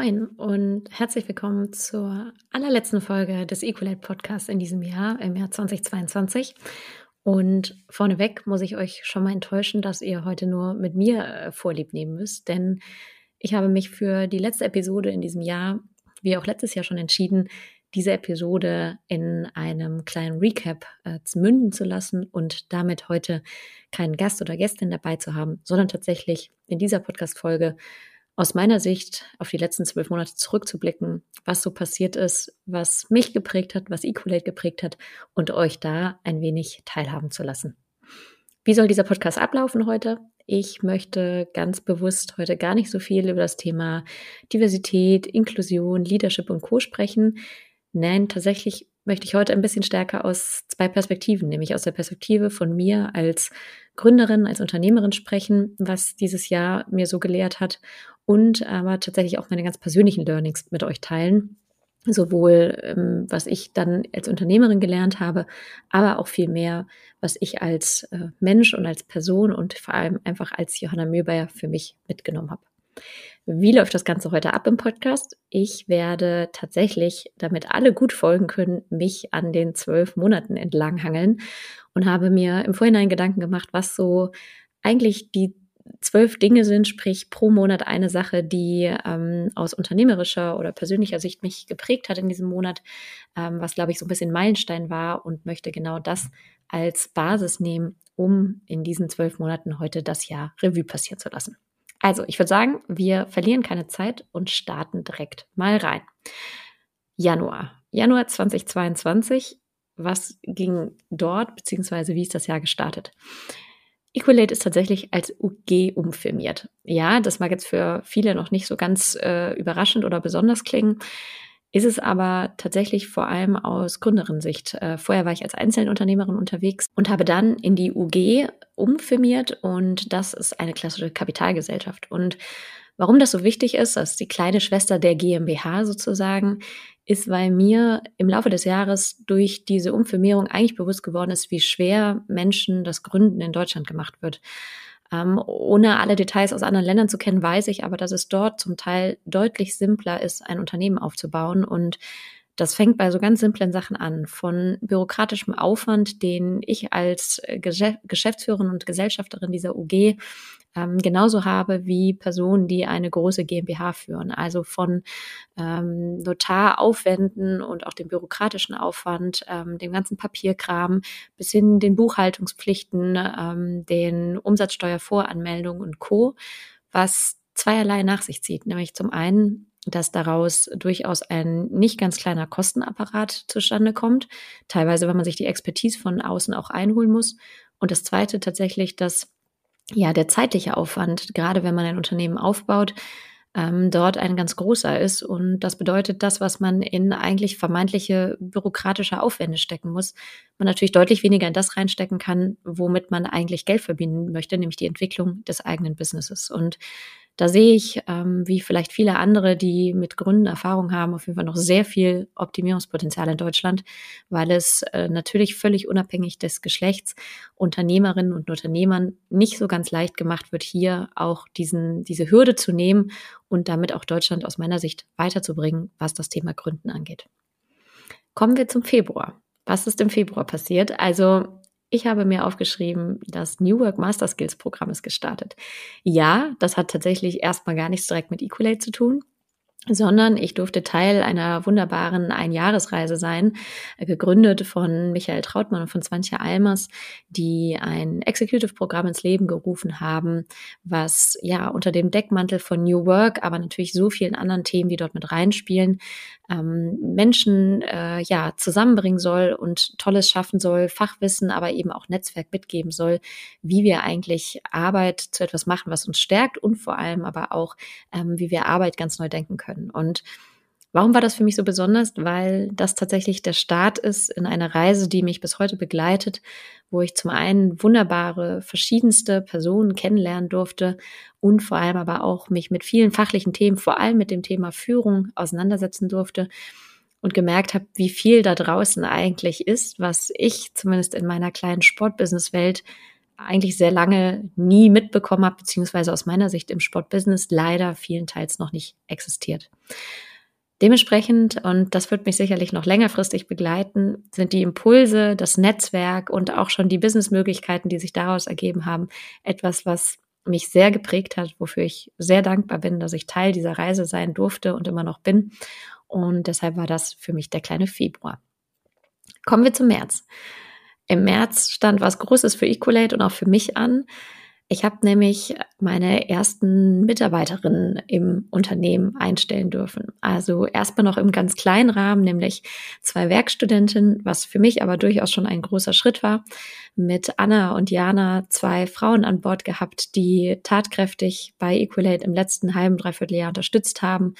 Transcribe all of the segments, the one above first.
Moin und herzlich willkommen zur allerletzten Folge des Ecolate Podcasts in diesem Jahr, im Jahr 2022. Und vorneweg muss ich euch schon mal enttäuschen, dass ihr heute nur mit mir äh, Vorlieb nehmen müsst, denn ich habe mich für die letzte Episode in diesem Jahr, wie auch letztes Jahr schon entschieden, diese Episode in einem kleinen Recap äh, münden zu lassen und damit heute keinen Gast oder Gästin dabei zu haben, sondern tatsächlich in dieser Podcast-Folge aus meiner Sicht auf die letzten zwölf Monate zurückzublicken, was so passiert ist, was mich geprägt hat, was Equalate geprägt hat und euch da ein wenig teilhaben zu lassen. Wie soll dieser Podcast ablaufen heute? Ich möchte ganz bewusst heute gar nicht so viel über das Thema Diversität, Inklusion, Leadership und Co sprechen. Nein, tatsächlich möchte ich heute ein bisschen stärker aus zwei Perspektiven, nämlich aus der Perspektive von mir als Gründerin, als Unternehmerin sprechen, was dieses Jahr mir so gelehrt hat und aber tatsächlich auch meine ganz persönlichen Learnings mit euch teilen. Sowohl ähm, was ich dann als Unternehmerin gelernt habe, aber auch viel mehr, was ich als äh, Mensch und als Person und vor allem einfach als Johanna Möbeyer für mich mitgenommen habe. Wie läuft das Ganze heute ab im Podcast? Ich werde tatsächlich, damit alle gut folgen können, mich an den zwölf Monaten entlanghangeln und habe mir im Vorhinein Gedanken gemacht, was so eigentlich die zwölf Dinge sind, sprich pro Monat eine Sache, die ähm, aus unternehmerischer oder persönlicher Sicht mich geprägt hat in diesem Monat, ähm, was, glaube ich, so ein bisschen Meilenstein war und möchte genau das als Basis nehmen, um in diesen zwölf Monaten heute das Jahr Revue passieren zu lassen. Also, ich würde sagen, wir verlieren keine Zeit und starten direkt mal rein. Januar. Januar 2022. Was ging dort, beziehungsweise wie ist das Jahr gestartet? Equalate ist tatsächlich als UG umfirmiert. Ja, das mag jetzt für viele noch nicht so ganz äh, überraschend oder besonders klingen, ist es aber tatsächlich vor allem aus Gründerin-Sicht. Äh, vorher war ich als Einzelunternehmerin unterwegs und habe dann in die UG umfirmiert und das ist eine klassische Kapitalgesellschaft. Und warum das so wichtig ist, das ist die kleine Schwester der GmbH sozusagen, ist, weil mir im Laufe des Jahres durch diese Umfirmierung eigentlich bewusst geworden ist, wie schwer Menschen das Gründen in Deutschland gemacht wird. Ähm, ohne alle Details aus anderen Ländern zu kennen, weiß ich aber, dass es dort zum Teil deutlich simpler ist, ein Unternehmen aufzubauen und das fängt bei so ganz simplen Sachen an, von bürokratischem Aufwand, den ich als Geschäftsführerin und Gesellschafterin dieser UG ähm, genauso habe wie Personen, die eine große GmbH führen. Also von ähm, Notaraufwänden und auch dem bürokratischen Aufwand, ähm, dem ganzen Papierkram bis hin den Buchhaltungspflichten, ähm, den Umsatzsteuervoranmeldungen und Co., was zweierlei nach sich zieht. Nämlich zum einen dass daraus durchaus ein nicht ganz kleiner Kostenapparat zustande kommt, teilweise, wenn man sich die Expertise von außen auch einholen muss. Und das Zweite tatsächlich, dass ja der zeitliche Aufwand, gerade wenn man ein Unternehmen aufbaut, ähm, dort ein ganz großer ist. Und das bedeutet, das, was man in eigentlich vermeintliche bürokratische Aufwände stecken muss, man natürlich deutlich weniger in das reinstecken kann, womit man eigentlich Geld verbinden möchte, nämlich die Entwicklung des eigenen Businesses. Und da sehe ich, ähm, wie vielleicht viele andere, die mit Gründen Erfahrung haben, auf jeden Fall noch sehr viel Optimierungspotenzial in Deutschland, weil es äh, natürlich völlig unabhängig des Geschlechts Unternehmerinnen und Unternehmern nicht so ganz leicht gemacht wird, hier auch diesen, diese Hürde zu nehmen und damit auch Deutschland aus meiner Sicht weiterzubringen, was das Thema Gründen angeht. Kommen wir zum Februar. Was ist im Februar passiert? Also ich habe mir aufgeschrieben, das New Work Master Skills Programm ist gestartet. Ja, das hat tatsächlich erstmal gar nichts direkt mit Equalate zu tun sondern ich durfte Teil einer wunderbaren Einjahresreise sein, äh, gegründet von Michael Trautmann und von Swantje Almers, die ein Executive-Programm ins Leben gerufen haben, was ja unter dem Deckmantel von New Work, aber natürlich so vielen anderen Themen, die dort mit reinspielen, ähm, Menschen äh, ja zusammenbringen soll und Tolles schaffen soll, Fachwissen, aber eben auch Netzwerk mitgeben soll, wie wir eigentlich Arbeit zu etwas machen, was uns stärkt und vor allem aber auch, ähm, wie wir Arbeit ganz neu denken können können. Und warum war das für mich so besonders? Weil das tatsächlich der Start ist in einer Reise, die mich bis heute begleitet, wo ich zum einen wunderbare, verschiedenste Personen kennenlernen durfte und vor allem aber auch mich mit vielen fachlichen Themen, vor allem mit dem Thema Führung auseinandersetzen durfte und gemerkt habe, wie viel da draußen eigentlich ist, was ich zumindest in meiner kleinen Sportbusinesswelt eigentlich sehr lange nie mitbekommen habe, beziehungsweise aus meiner Sicht im Sportbusiness leider vielenteils noch nicht existiert. Dementsprechend, und das wird mich sicherlich noch längerfristig begleiten, sind die Impulse, das Netzwerk und auch schon die Businessmöglichkeiten, die sich daraus ergeben haben, etwas, was mich sehr geprägt hat, wofür ich sehr dankbar bin, dass ich Teil dieser Reise sein durfte und immer noch bin. Und deshalb war das für mich der kleine Februar. Kommen wir zum März. Im März stand was Großes für Ecolate und auch für mich an. Ich habe nämlich meine ersten Mitarbeiterinnen im Unternehmen einstellen dürfen. Also erstmal noch im ganz kleinen Rahmen, nämlich zwei Werkstudentinnen, was für mich aber durchaus schon ein großer Schritt war. Mit Anna und Jana zwei Frauen an Bord gehabt, die tatkräftig bei Equalate im letzten halben, dreiviertel Jahr unterstützt haben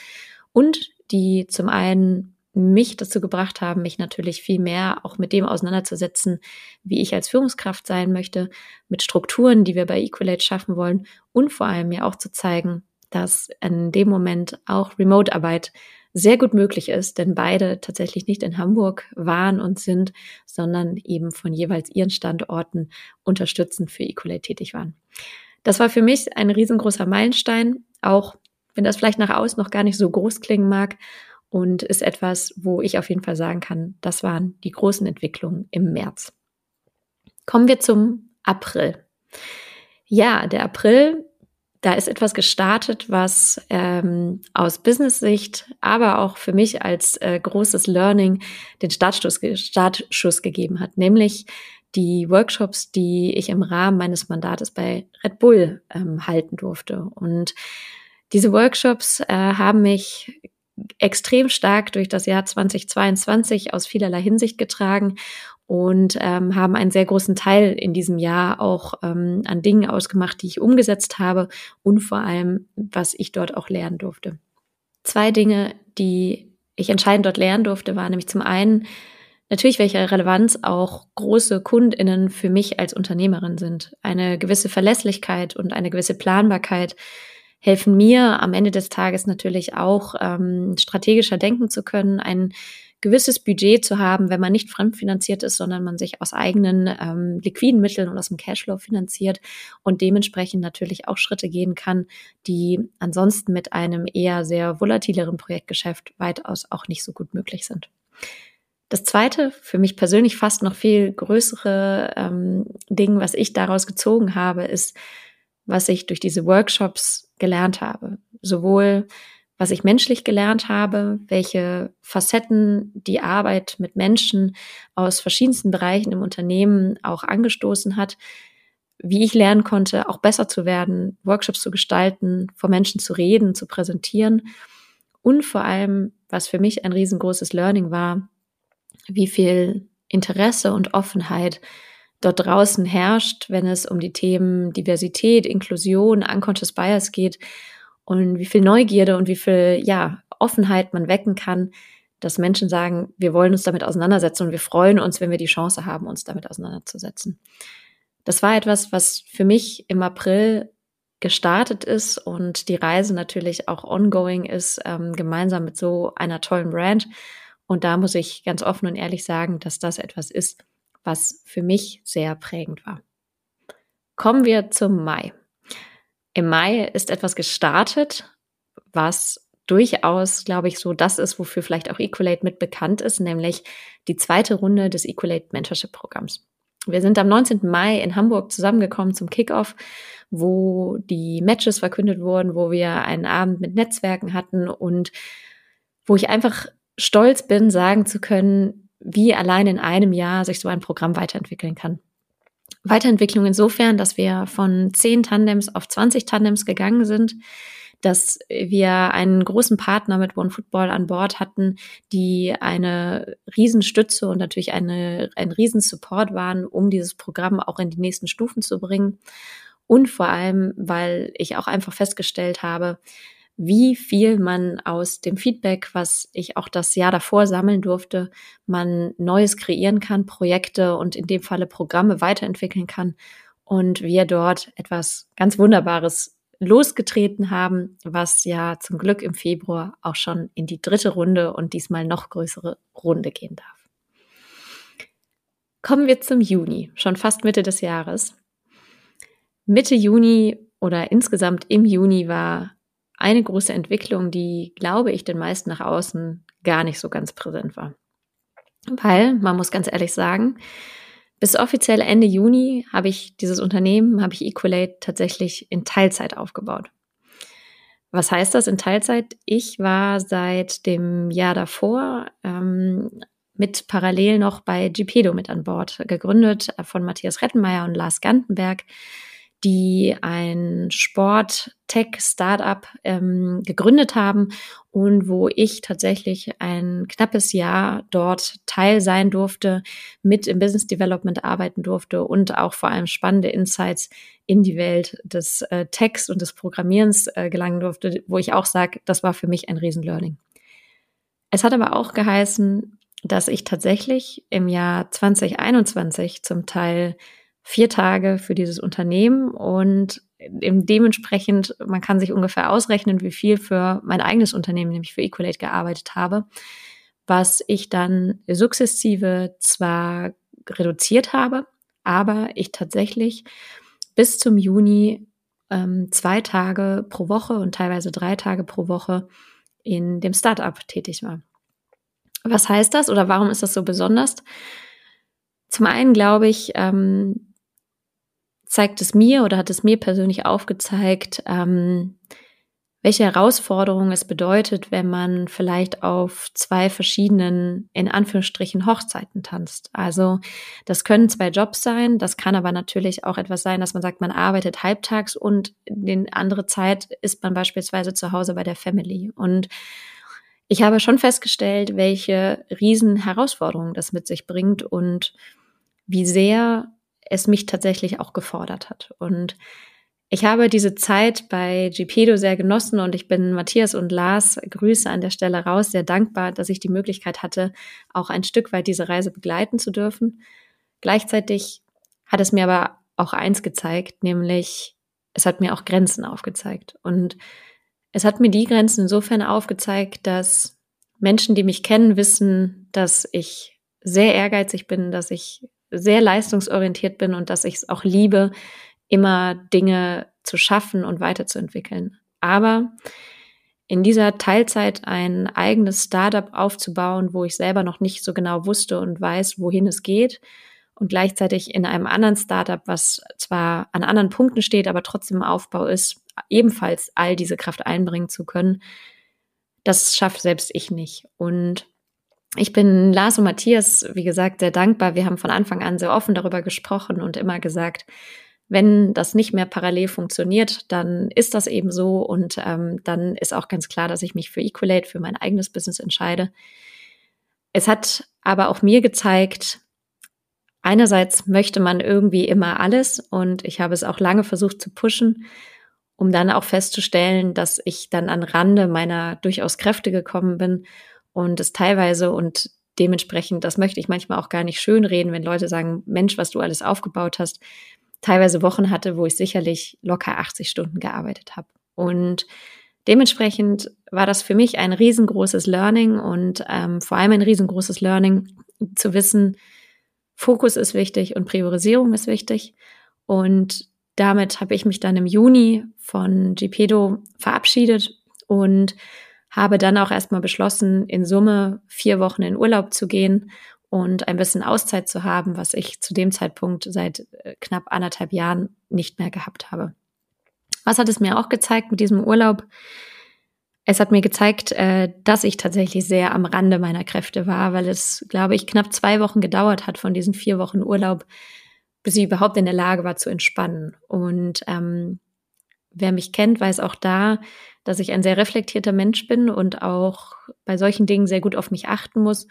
und die zum einen mich dazu gebracht haben, mich natürlich viel mehr auch mit dem auseinanderzusetzen, wie ich als Führungskraft sein möchte, mit Strukturen, die wir bei Equalate schaffen wollen und vor allem mir auch zu zeigen, dass in dem Moment auch Remote-Arbeit sehr gut möglich ist, denn beide tatsächlich nicht in Hamburg waren und sind, sondern eben von jeweils ihren Standorten unterstützend für Equalate tätig waren. Das war für mich ein riesengroßer Meilenstein, auch wenn das vielleicht nach außen noch gar nicht so groß klingen mag, und ist etwas, wo ich auf jeden Fall sagen kann, das waren die großen Entwicklungen im März. Kommen wir zum April. Ja, der April, da ist etwas gestartet, was ähm, aus Business-Sicht, aber auch für mich als äh, großes Learning den Startschuss, Startschuss gegeben hat, nämlich die Workshops, die ich im Rahmen meines Mandates bei Red Bull ähm, halten durfte. Und diese Workshops äh, haben mich extrem stark durch das Jahr 2022 aus vielerlei Hinsicht getragen und ähm, haben einen sehr großen Teil in diesem Jahr auch ähm, an Dingen ausgemacht, die ich umgesetzt habe und vor allem, was ich dort auch lernen durfte. Zwei Dinge, die ich entscheidend dort lernen durfte, waren nämlich zum einen natürlich, welche Relevanz auch große Kundinnen für mich als Unternehmerin sind. Eine gewisse Verlässlichkeit und eine gewisse Planbarkeit helfen mir am Ende des Tages natürlich auch ähm, strategischer denken zu können, ein gewisses Budget zu haben, wenn man nicht fremdfinanziert ist, sondern man sich aus eigenen ähm, liquiden Mitteln und aus dem Cashflow finanziert und dementsprechend natürlich auch Schritte gehen kann, die ansonsten mit einem eher sehr volatileren Projektgeschäft weitaus auch nicht so gut möglich sind. Das zweite, für mich persönlich fast noch viel größere ähm, Ding, was ich daraus gezogen habe, ist, was ich durch diese Workshops gelernt habe. Sowohl was ich menschlich gelernt habe, welche Facetten die Arbeit mit Menschen aus verschiedensten Bereichen im Unternehmen auch angestoßen hat, wie ich lernen konnte, auch besser zu werden, Workshops zu gestalten, vor Menschen zu reden, zu präsentieren und vor allem, was für mich ein riesengroßes Learning war, wie viel Interesse und Offenheit dort draußen herrscht, wenn es um die Themen Diversität, Inklusion, Unconscious Bias geht und wie viel Neugierde und wie viel, ja, Offenheit man wecken kann, dass Menschen sagen, wir wollen uns damit auseinandersetzen und wir freuen uns, wenn wir die Chance haben, uns damit auseinanderzusetzen. Das war etwas, was für mich im April gestartet ist und die Reise natürlich auch ongoing ist, ähm, gemeinsam mit so einer tollen Brand. Und da muss ich ganz offen und ehrlich sagen, dass das etwas ist, was für mich sehr prägend war. Kommen wir zum Mai. Im Mai ist etwas gestartet, was durchaus, glaube ich, so das ist, wofür vielleicht auch Equalate mit bekannt ist, nämlich die zweite Runde des Equalate Mentorship Programms. Wir sind am 19. Mai in Hamburg zusammengekommen zum Kickoff, wo die Matches verkündet wurden, wo wir einen Abend mit Netzwerken hatten und wo ich einfach stolz bin, sagen zu können, wie allein in einem Jahr sich so ein Programm weiterentwickeln kann. Weiterentwicklung insofern, dass wir von 10 Tandems auf 20 Tandems gegangen sind, dass wir einen großen Partner mit OneFootball an Bord hatten, die eine Riesenstütze und natürlich eine, ein Riesensupport waren, um dieses Programm auch in die nächsten Stufen zu bringen. Und vor allem, weil ich auch einfach festgestellt habe, wie viel man aus dem Feedback, was ich auch das Jahr davor sammeln durfte, man Neues kreieren kann, Projekte und in dem Falle Programme weiterentwickeln kann und wir dort etwas ganz Wunderbares losgetreten haben, was ja zum Glück im Februar auch schon in die dritte Runde und diesmal noch größere Runde gehen darf. Kommen wir zum Juni, schon fast Mitte des Jahres. Mitte Juni oder insgesamt im Juni war eine große Entwicklung, die, glaube ich, den meisten nach außen gar nicht so ganz präsent war. Weil, man muss ganz ehrlich sagen, bis offiziell Ende Juni habe ich dieses Unternehmen, habe ich Equalate tatsächlich in Teilzeit aufgebaut. Was heißt das in Teilzeit? Ich war seit dem Jahr davor ähm, mit parallel noch bei GPedo mit an Bord, gegründet von Matthias Rettenmeier und Lars Gantenberg die ein Sport-Tech-Startup ähm, gegründet haben und wo ich tatsächlich ein knappes Jahr dort Teil sein durfte, mit im Business Development arbeiten durfte und auch vor allem spannende Insights in die Welt des äh, Techs und des Programmierens äh, gelangen durfte, wo ich auch sage, das war für mich ein Riesenlearning. Es hat aber auch geheißen, dass ich tatsächlich im Jahr 2021 zum Teil vier Tage für dieses Unternehmen und dementsprechend, man kann sich ungefähr ausrechnen, wie viel für mein eigenes Unternehmen, nämlich für Equalate, gearbeitet habe, was ich dann sukzessive zwar reduziert habe, aber ich tatsächlich bis zum Juni ähm, zwei Tage pro Woche und teilweise drei Tage pro Woche in dem Startup tätig war. Was heißt das oder warum ist das so besonders? Zum einen glaube ich, ähm, zeigt es mir oder hat es mir persönlich aufgezeigt, ähm, welche Herausforderung es bedeutet, wenn man vielleicht auf zwei verschiedenen, in Anführungsstrichen, Hochzeiten tanzt. Also das können zwei Jobs sein, das kann aber natürlich auch etwas sein, dass man sagt, man arbeitet halbtags und in andere Zeit ist man beispielsweise zu Hause bei der Family. Und ich habe schon festgestellt, welche riesen Herausforderungen das mit sich bringt und wie sehr es mich tatsächlich auch gefordert hat. Und ich habe diese Zeit bei GPedo sehr genossen und ich bin Matthias und Lars Grüße an der Stelle raus, sehr dankbar, dass ich die Möglichkeit hatte, auch ein Stück weit diese Reise begleiten zu dürfen. Gleichzeitig hat es mir aber auch eins gezeigt, nämlich es hat mir auch Grenzen aufgezeigt. Und es hat mir die Grenzen insofern aufgezeigt, dass Menschen, die mich kennen, wissen, dass ich sehr ehrgeizig bin, dass ich sehr leistungsorientiert bin und dass ich es auch liebe, immer Dinge zu schaffen und weiterzuentwickeln. Aber in dieser Teilzeit ein eigenes Startup aufzubauen, wo ich selber noch nicht so genau wusste und weiß, wohin es geht, und gleichzeitig in einem anderen Startup, was zwar an anderen Punkten steht, aber trotzdem im Aufbau ist, ebenfalls all diese Kraft einbringen zu können, das schafft selbst ich nicht. Und ich bin Lars und Matthias, wie gesagt, sehr dankbar. Wir haben von Anfang an sehr offen darüber gesprochen und immer gesagt, wenn das nicht mehr parallel funktioniert, dann ist das eben so und ähm, dann ist auch ganz klar, dass ich mich für Equalate, für mein eigenes Business entscheide. Es hat aber auch mir gezeigt, einerseits möchte man irgendwie immer alles und ich habe es auch lange versucht zu pushen, um dann auch festzustellen, dass ich dann an Rande meiner durchaus Kräfte gekommen bin und es teilweise und dementsprechend, das möchte ich manchmal auch gar nicht schön reden, wenn Leute sagen, Mensch, was du alles aufgebaut hast, teilweise Wochen hatte, wo ich sicherlich locker 80 Stunden gearbeitet habe. Und dementsprechend war das für mich ein riesengroßes Learning und ähm, vor allem ein riesengroßes Learning zu wissen, Fokus ist wichtig und Priorisierung ist wichtig. Und damit habe ich mich dann im Juni von GPedo verabschiedet und habe dann auch erstmal beschlossen, in Summe vier Wochen in Urlaub zu gehen und ein bisschen Auszeit zu haben, was ich zu dem Zeitpunkt seit äh, knapp anderthalb Jahren nicht mehr gehabt habe. Was hat es mir auch gezeigt mit diesem Urlaub? Es hat mir gezeigt, äh, dass ich tatsächlich sehr am Rande meiner Kräfte war, weil es, glaube ich, knapp zwei Wochen gedauert hat von diesen vier Wochen Urlaub, bis ich überhaupt in der Lage war zu entspannen. Und ähm, wer mich kennt, weiß auch da, dass ich ein sehr reflektierter Mensch bin und auch bei solchen Dingen sehr gut auf mich achten muss.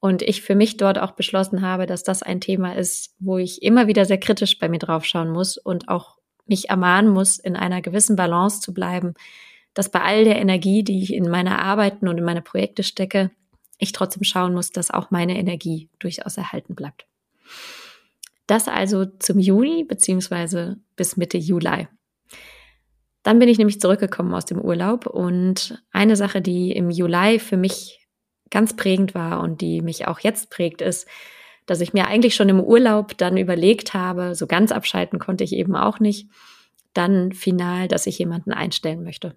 Und ich für mich dort auch beschlossen habe, dass das ein Thema ist, wo ich immer wieder sehr kritisch bei mir draufschauen muss und auch mich ermahnen muss, in einer gewissen Balance zu bleiben, dass bei all der Energie, die ich in meine Arbeiten und in meine Projekte stecke, ich trotzdem schauen muss, dass auch meine Energie durchaus erhalten bleibt. Das also zum Juni beziehungsweise bis Mitte Juli. Dann bin ich nämlich zurückgekommen aus dem Urlaub und eine Sache, die im Juli für mich ganz prägend war und die mich auch jetzt prägt, ist, dass ich mir eigentlich schon im Urlaub dann überlegt habe, so ganz abschalten konnte ich eben auch nicht, dann final, dass ich jemanden einstellen möchte.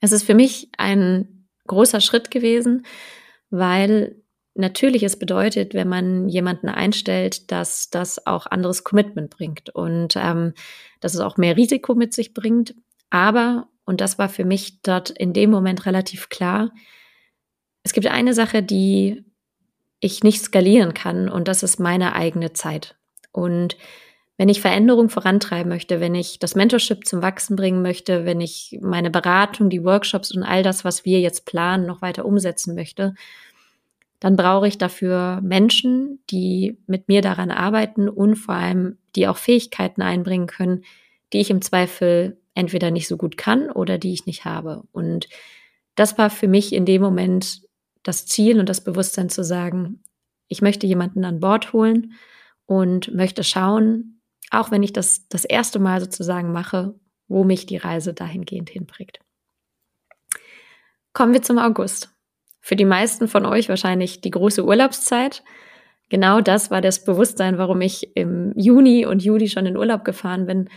Es ist für mich ein großer Schritt gewesen, weil natürlich es bedeutet, wenn man jemanden einstellt, dass das auch anderes Commitment bringt und ähm, dass es auch mehr Risiko mit sich bringt. Aber, und das war für mich dort in dem Moment relativ klar, es gibt eine Sache, die ich nicht skalieren kann und das ist meine eigene Zeit. Und wenn ich Veränderung vorantreiben möchte, wenn ich das Mentorship zum Wachsen bringen möchte, wenn ich meine Beratung, die Workshops und all das, was wir jetzt planen, noch weiter umsetzen möchte, dann brauche ich dafür Menschen, die mit mir daran arbeiten und vor allem, die auch Fähigkeiten einbringen können, die ich im Zweifel entweder nicht so gut kann oder die ich nicht habe. Und das war für mich in dem Moment das Ziel und das Bewusstsein zu sagen, ich möchte jemanden an Bord holen und möchte schauen, auch wenn ich das das erste Mal sozusagen mache, wo mich die Reise dahingehend hinbringt. Kommen wir zum August. Für die meisten von euch wahrscheinlich die große Urlaubszeit. Genau das war das Bewusstsein, warum ich im Juni und Juli schon in Urlaub gefahren bin,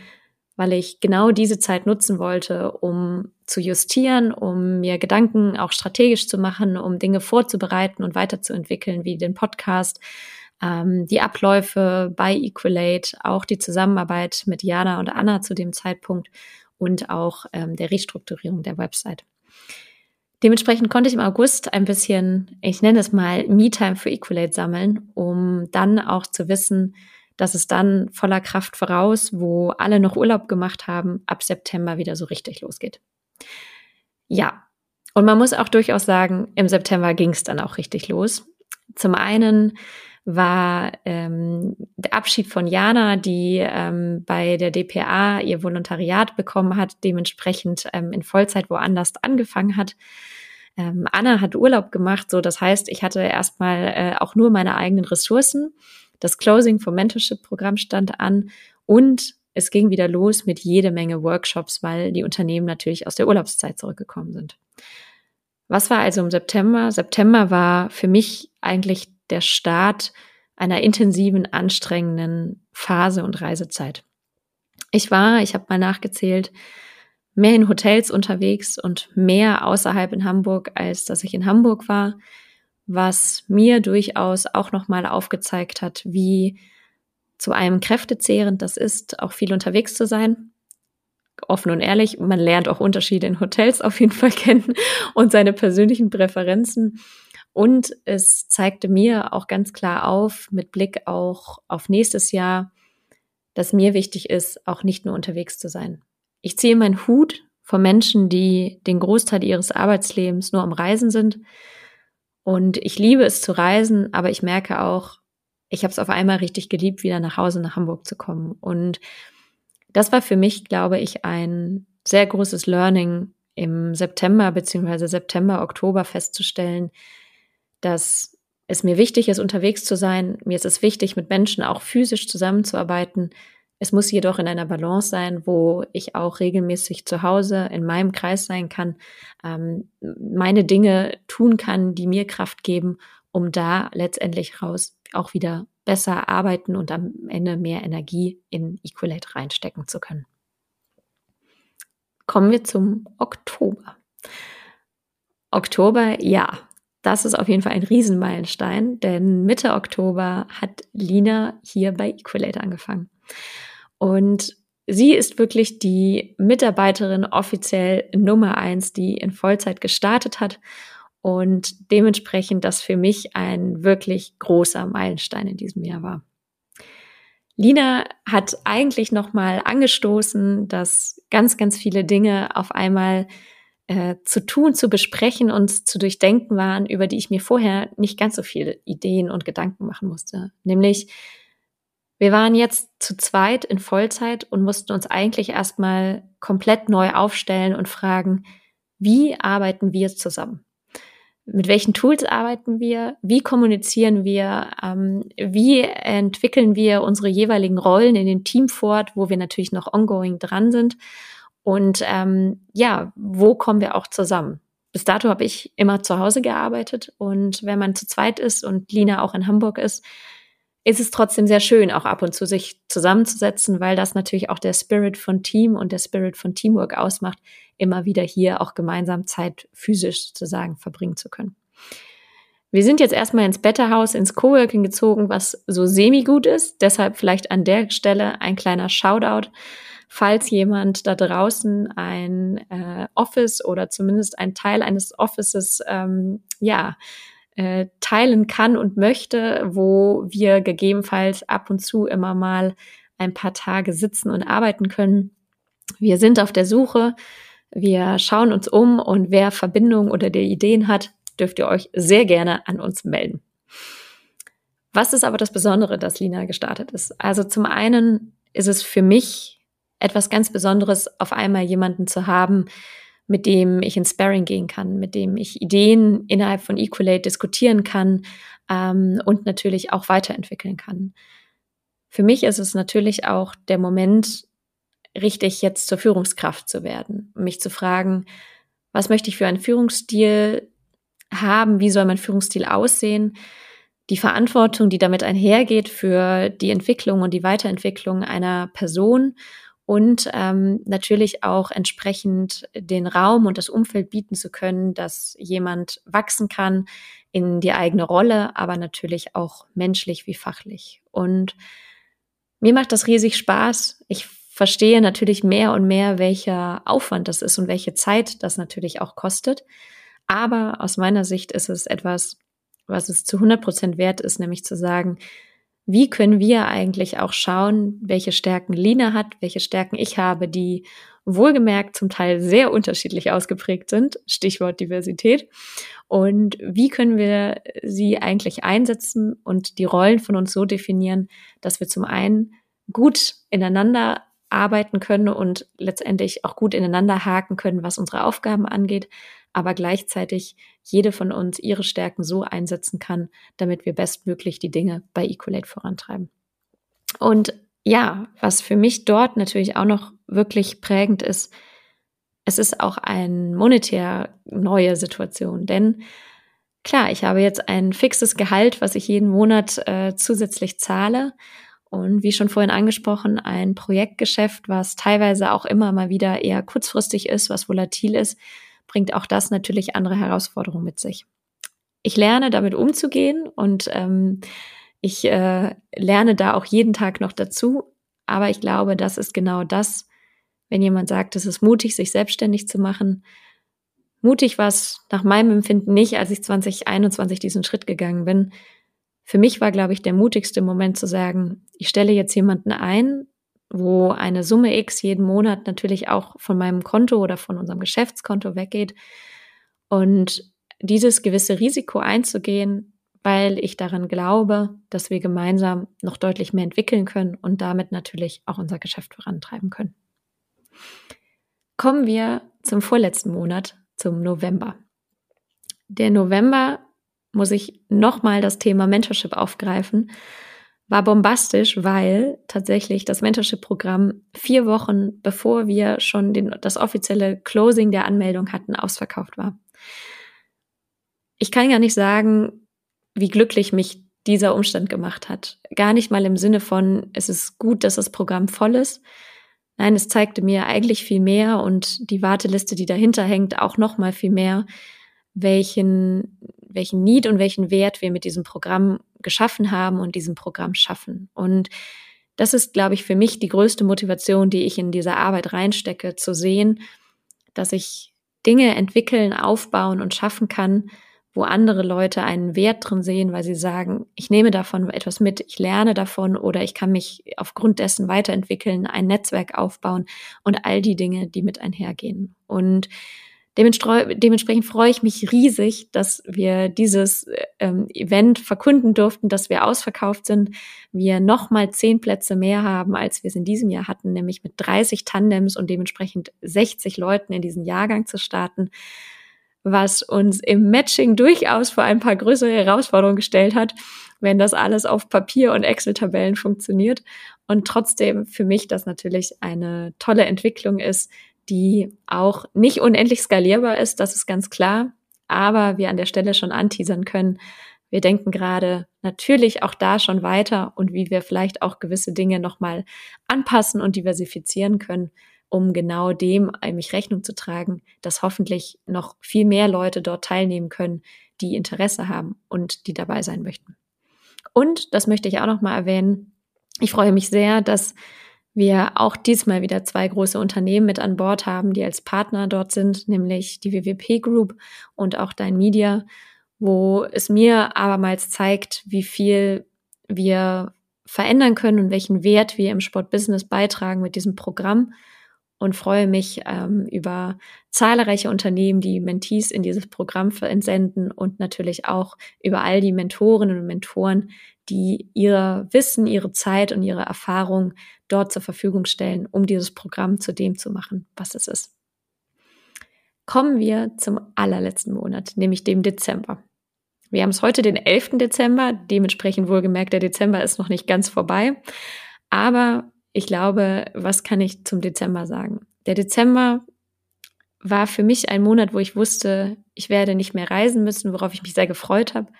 weil ich genau diese Zeit nutzen wollte, um zu justieren, um mir Gedanken auch strategisch zu machen, um Dinge vorzubereiten und weiterzuentwickeln, wie den Podcast, ähm, die Abläufe bei Equalate, auch die Zusammenarbeit mit Jana und Anna zu dem Zeitpunkt und auch ähm, der Restrukturierung der Website. Dementsprechend konnte ich im August ein bisschen, ich nenne es mal, Me-Time für Equalate sammeln, um dann auch zu wissen, dass es dann voller Kraft voraus, wo alle noch Urlaub gemacht haben, ab September wieder so richtig losgeht. Ja, und man muss auch durchaus sagen, im September ging es dann auch richtig los. Zum einen war ähm, der Abschied von Jana, die ähm, bei der DPA ihr Volontariat bekommen hat, dementsprechend ähm, in Vollzeit woanders angefangen hat. Ähm, Anna hat Urlaub gemacht, so das heißt, ich hatte erstmal äh, auch nur meine eigenen Ressourcen das Closing vom Mentorship-Programm stand an und es ging wieder los mit jede Menge Workshops, weil die Unternehmen natürlich aus der Urlaubszeit zurückgekommen sind. Was war also im September? September war für mich eigentlich der Start einer intensiven, anstrengenden Phase und Reisezeit. Ich war, ich habe mal nachgezählt, mehr in Hotels unterwegs und mehr außerhalb in Hamburg, als dass ich in Hamburg war was mir durchaus auch nochmal aufgezeigt hat, wie zu einem kräftezehrend das ist, auch viel unterwegs zu sein. Offen und ehrlich, man lernt auch Unterschiede in Hotels auf jeden Fall kennen und seine persönlichen Präferenzen. Und es zeigte mir auch ganz klar auf, mit Blick auch auf nächstes Jahr, dass mir wichtig ist, auch nicht nur unterwegs zu sein. Ich ziehe meinen Hut vor Menschen, die den Großteil ihres Arbeitslebens nur am Reisen sind, und ich liebe es zu reisen, aber ich merke auch, ich habe es auf einmal richtig geliebt, wieder nach Hause nach Hamburg zu kommen. Und das war für mich, glaube ich, ein sehr großes Learning im September beziehungsweise September, Oktober festzustellen, dass es mir wichtig ist, unterwegs zu sein. Mir ist es wichtig, mit Menschen auch physisch zusammenzuarbeiten, es muss jedoch in einer Balance sein, wo ich auch regelmäßig zu Hause in meinem Kreis sein kann, ähm, meine Dinge tun kann, die mir Kraft geben, um da letztendlich raus auch wieder besser arbeiten und am Ende mehr Energie in Equalate reinstecken zu können. Kommen wir zum Oktober. Oktober, ja, das ist auf jeden Fall ein Riesenmeilenstein, denn Mitte Oktober hat Lina hier bei Equalate angefangen. Und sie ist wirklich die Mitarbeiterin offiziell Nummer eins, die in Vollzeit gestartet hat. Und dementsprechend das für mich ein wirklich großer Meilenstein in diesem Jahr war. Lina hat eigentlich nochmal angestoßen, dass ganz, ganz viele Dinge auf einmal äh, zu tun, zu besprechen und zu durchdenken waren, über die ich mir vorher nicht ganz so viele Ideen und Gedanken machen musste. Nämlich, wir waren jetzt zu zweit in Vollzeit und mussten uns eigentlich erstmal komplett neu aufstellen und fragen, wie arbeiten wir zusammen? Mit welchen Tools arbeiten wir? Wie kommunizieren wir? Ähm, wie entwickeln wir unsere jeweiligen Rollen in dem Team fort, wo wir natürlich noch ongoing dran sind? Und ähm, ja, wo kommen wir auch zusammen? Bis dato habe ich immer zu Hause gearbeitet und wenn man zu zweit ist und Lina auch in Hamburg ist, ist es trotzdem sehr schön, auch ab und zu sich zusammenzusetzen, weil das natürlich auch der Spirit von Team und der Spirit von Teamwork ausmacht, immer wieder hier auch gemeinsam Zeit physisch sozusagen verbringen zu können. Wir sind jetzt erstmal ins Betterhaus, ins Coworking gezogen, was so semi-gut ist. Deshalb vielleicht an der Stelle ein kleiner Shoutout. Falls jemand da draußen ein äh, Office oder zumindest ein Teil eines Offices, ähm, ja, äh, teilen kann und möchte, wo wir gegebenenfalls ab und zu immer mal ein paar Tage sitzen und arbeiten können. Wir sind auf der Suche. Wir schauen uns um und wer Verbindungen oder der Ideen hat, dürft ihr euch sehr gerne an uns melden. Was ist aber das Besondere, dass Lina gestartet ist? Also zum einen ist es für mich etwas ganz Besonderes, auf einmal jemanden zu haben, mit dem ich ins Sparring gehen kann, mit dem ich Ideen innerhalb von Equalate diskutieren kann ähm, und natürlich auch weiterentwickeln kann. Für mich ist es natürlich auch der Moment, richtig jetzt zur Führungskraft zu werden, mich zu fragen, was möchte ich für einen Führungsstil haben, wie soll mein Führungsstil aussehen, die Verantwortung, die damit einhergeht für die Entwicklung und die Weiterentwicklung einer Person und ähm, natürlich auch entsprechend den Raum und das Umfeld bieten zu können, dass jemand wachsen kann in die eigene Rolle, aber natürlich auch menschlich wie fachlich. Und mir macht das riesig Spaß. Ich verstehe natürlich mehr und mehr, welcher Aufwand das ist und welche Zeit das natürlich auch kostet. Aber aus meiner Sicht ist es etwas, was es zu 100 Prozent wert ist, nämlich zu sagen, wie können wir eigentlich auch schauen, welche Stärken Lina hat, welche Stärken ich habe, die wohlgemerkt zum Teil sehr unterschiedlich ausgeprägt sind, Stichwort Diversität. Und wie können wir sie eigentlich einsetzen und die Rollen von uns so definieren, dass wir zum einen gut ineinander arbeiten können und letztendlich auch gut ineinander haken können, was unsere Aufgaben angeht, aber gleichzeitig jede von uns ihre Stärken so einsetzen kann, damit wir bestmöglich die Dinge bei Equalate vorantreiben. Und ja, was für mich dort natürlich auch noch wirklich prägend ist, es ist auch eine monetär neue Situation, denn klar, ich habe jetzt ein fixes Gehalt, was ich jeden Monat äh, zusätzlich zahle und wie schon vorhin angesprochen, ein Projektgeschäft, was teilweise auch immer mal wieder eher kurzfristig ist, was volatil ist, bringt auch das natürlich andere Herausforderungen mit sich. Ich lerne damit umzugehen und ähm, ich äh, lerne da auch jeden Tag noch dazu. Aber ich glaube, das ist genau das, wenn jemand sagt, es ist mutig, sich selbstständig zu machen. Mutig war es nach meinem Empfinden nicht, als ich 2021 diesen Schritt gegangen bin. Für mich war, glaube ich, der mutigste Moment zu sagen, ich stelle jetzt jemanden ein, wo eine Summe X jeden Monat natürlich auch von meinem Konto oder von unserem Geschäftskonto weggeht. Und dieses gewisse Risiko einzugehen, weil ich daran glaube, dass wir gemeinsam noch deutlich mehr entwickeln können und damit natürlich auch unser Geschäft vorantreiben können. Kommen wir zum vorletzten Monat, zum November. Der November muss ich nochmal das Thema Mentorship aufgreifen, war bombastisch, weil tatsächlich das Mentorship-Programm vier Wochen bevor wir schon den, das offizielle Closing der Anmeldung hatten, ausverkauft war. Ich kann gar nicht sagen, wie glücklich mich dieser Umstand gemacht hat. Gar nicht mal im Sinne von, es ist gut, dass das Programm voll ist. Nein, es zeigte mir eigentlich viel mehr und die Warteliste, die dahinter hängt, auch noch mal viel mehr, welchen, welchen Need und welchen Wert wir mit diesem Programm geschaffen haben und diesem Programm schaffen. Und das ist, glaube ich, für mich die größte Motivation, die ich in diese Arbeit reinstecke, zu sehen, dass ich Dinge entwickeln, aufbauen und schaffen kann, wo andere Leute einen Wert drin sehen, weil sie sagen, ich nehme davon etwas mit, ich lerne davon oder ich kann mich aufgrund dessen weiterentwickeln, ein Netzwerk aufbauen und all die Dinge, die mit einhergehen. Und Dementsprechend freue ich mich riesig, dass wir dieses ähm, Event verkünden durften, dass wir ausverkauft sind. Wir nochmal zehn Plätze mehr haben, als wir es in diesem Jahr hatten, nämlich mit 30 Tandems und dementsprechend 60 Leuten in diesen Jahrgang zu starten, was uns im Matching durchaus vor ein paar größere Herausforderungen gestellt hat, wenn das alles auf Papier und Excel-Tabellen funktioniert. Und trotzdem für mich das natürlich eine tolle Entwicklung ist, die auch nicht unendlich skalierbar ist, das ist ganz klar, aber wir an der Stelle schon anteasern können. Wir denken gerade natürlich auch da schon weiter und wie wir vielleicht auch gewisse Dinge nochmal anpassen und diversifizieren können, um genau dem eigentlich Rechnung zu tragen, dass hoffentlich noch viel mehr Leute dort teilnehmen können, die Interesse haben und die dabei sein möchten. Und, das möchte ich auch nochmal erwähnen, ich freue mich sehr, dass wir auch diesmal wieder zwei große Unternehmen mit an Bord haben, die als Partner dort sind, nämlich die WWP Group und auch Dein Media, wo es mir abermals zeigt, wie viel wir verändern können und welchen Wert wir im Sportbusiness beitragen mit diesem Programm und freue mich ähm, über zahlreiche Unternehmen, die Mentees in dieses Programm entsenden und natürlich auch über all die Mentorinnen und Mentoren, die ihr Wissen, ihre Zeit und ihre Erfahrung dort zur Verfügung stellen, um dieses Programm zu dem zu machen, was es ist. Kommen wir zum allerletzten Monat, nämlich dem Dezember. Wir haben es heute den 11. Dezember, dementsprechend wohlgemerkt, der Dezember ist noch nicht ganz vorbei. Aber ich glaube, was kann ich zum Dezember sagen? Der Dezember war für mich ein Monat, wo ich wusste, ich werde nicht mehr reisen müssen, worauf ich mich sehr gefreut habe.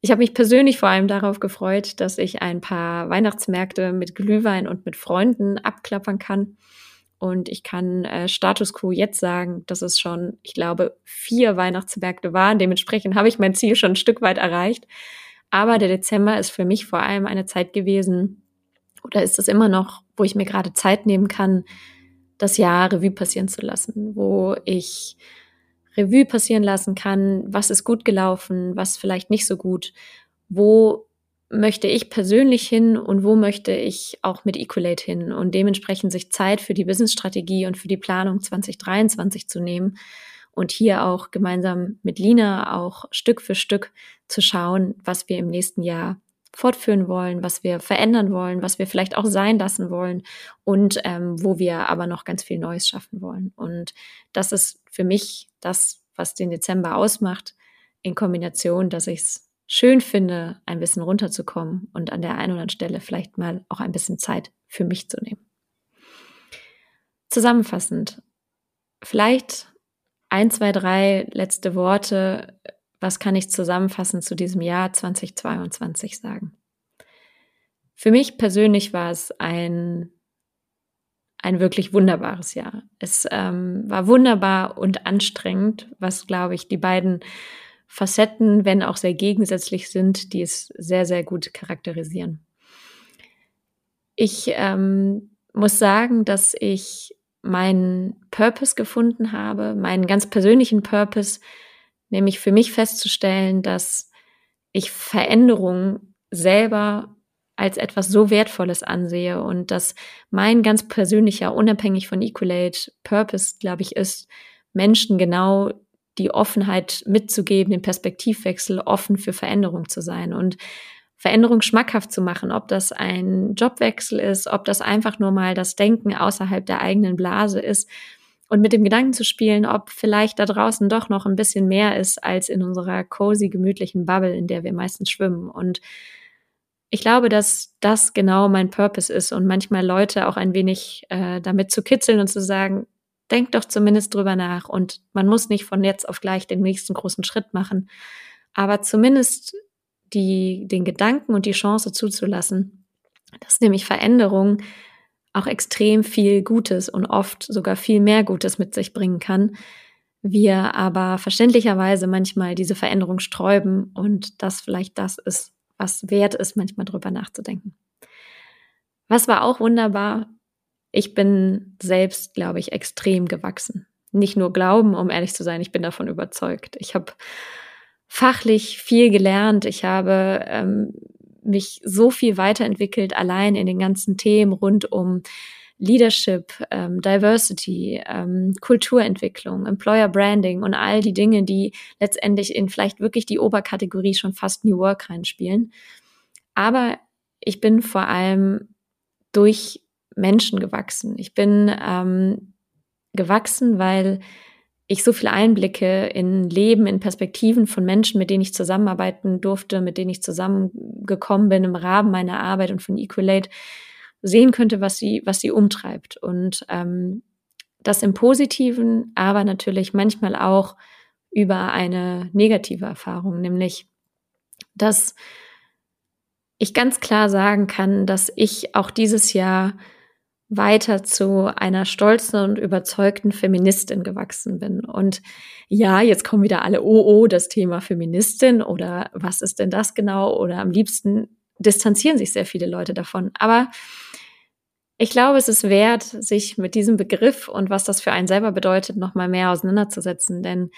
Ich habe mich persönlich vor allem darauf gefreut, dass ich ein paar Weihnachtsmärkte mit Glühwein und mit Freunden abklappern kann. Und ich kann äh, Status quo jetzt sagen, dass es schon, ich glaube, vier Weihnachtsmärkte waren. Dementsprechend habe ich mein Ziel schon ein Stück weit erreicht. Aber der Dezember ist für mich vor allem eine Zeit gewesen, oder ist es immer noch, wo ich mir gerade Zeit nehmen kann, das Jahr Revue passieren zu lassen, wo ich Revue passieren lassen kann, was ist gut gelaufen, was vielleicht nicht so gut, wo möchte ich persönlich hin und wo möchte ich auch mit Equalate hin und dementsprechend sich Zeit für die Businessstrategie und für die Planung 2023 zu nehmen und hier auch gemeinsam mit Lina auch Stück für Stück zu schauen, was wir im nächsten Jahr fortführen wollen, was wir verändern wollen, was wir vielleicht auch sein lassen wollen und ähm, wo wir aber noch ganz viel Neues schaffen wollen. Und das ist für mich das, was den Dezember ausmacht, in Kombination, dass ich es schön finde, ein bisschen runterzukommen und an der einen oder anderen Stelle vielleicht mal auch ein bisschen Zeit für mich zu nehmen. Zusammenfassend, vielleicht ein, zwei, drei letzte Worte was kann ich zusammenfassend zu diesem Jahr 2022 sagen? Für mich persönlich war es ein, ein wirklich wunderbares Jahr. Es ähm, war wunderbar und anstrengend, was, glaube ich, die beiden Facetten, wenn auch sehr gegensätzlich sind, die es sehr, sehr gut charakterisieren. Ich ähm, muss sagen, dass ich meinen Purpose gefunden habe, meinen ganz persönlichen Purpose, nämlich für mich festzustellen, dass ich Veränderungen selber als etwas so Wertvolles ansehe und dass mein ganz persönlicher, unabhängig von Equalate Purpose, glaube ich, ist, Menschen genau die Offenheit mitzugeben, den Perspektivwechsel offen für Veränderung zu sein und Veränderung schmackhaft zu machen, ob das ein Jobwechsel ist, ob das einfach nur mal das Denken außerhalb der eigenen Blase ist, und mit dem Gedanken zu spielen, ob vielleicht da draußen doch noch ein bisschen mehr ist als in unserer cozy, gemütlichen Bubble, in der wir meistens schwimmen. Und ich glaube, dass das genau mein Purpose ist und manchmal Leute auch ein wenig äh, damit zu kitzeln und zu sagen, denk doch zumindest drüber nach und man muss nicht von jetzt auf gleich den nächsten großen Schritt machen, aber zumindest die, den Gedanken und die Chance zuzulassen, dass nämlich Veränderung auch extrem viel Gutes und oft sogar viel mehr Gutes mit sich bringen kann. Wir aber verständlicherweise manchmal diese Veränderung sträuben und das vielleicht das ist, was wert ist, manchmal drüber nachzudenken. Was war auch wunderbar? Ich bin selbst, glaube ich, extrem gewachsen. Nicht nur glauben, um ehrlich zu sein, ich bin davon überzeugt. Ich habe fachlich viel gelernt. Ich habe ähm, mich so viel weiterentwickelt, allein in den ganzen Themen rund um Leadership, ähm, Diversity, ähm, Kulturentwicklung, Employer Branding und all die Dinge, die letztendlich in vielleicht wirklich die Oberkategorie schon fast New Work reinspielen. Aber ich bin vor allem durch Menschen gewachsen. Ich bin ähm, gewachsen, weil ich so viele Einblicke in Leben, in Perspektiven von Menschen, mit denen ich zusammenarbeiten durfte, mit denen ich zusammengekommen bin im Rahmen meiner Arbeit und von Equalate, sehen könnte, was sie, was sie umtreibt. Und ähm, das im Positiven, aber natürlich manchmal auch über eine negative Erfahrung, nämlich dass ich ganz klar sagen kann, dass ich auch dieses Jahr weiter zu einer stolzen und überzeugten Feministin gewachsen bin. Und ja, jetzt kommen wieder alle, oh, oh, das Thema Feministin oder was ist denn das genau? Oder am liebsten distanzieren sich sehr viele Leute davon. Aber ich glaube, es ist wert, sich mit diesem Begriff und was das für einen selber bedeutet, nochmal mehr auseinanderzusetzen. Denn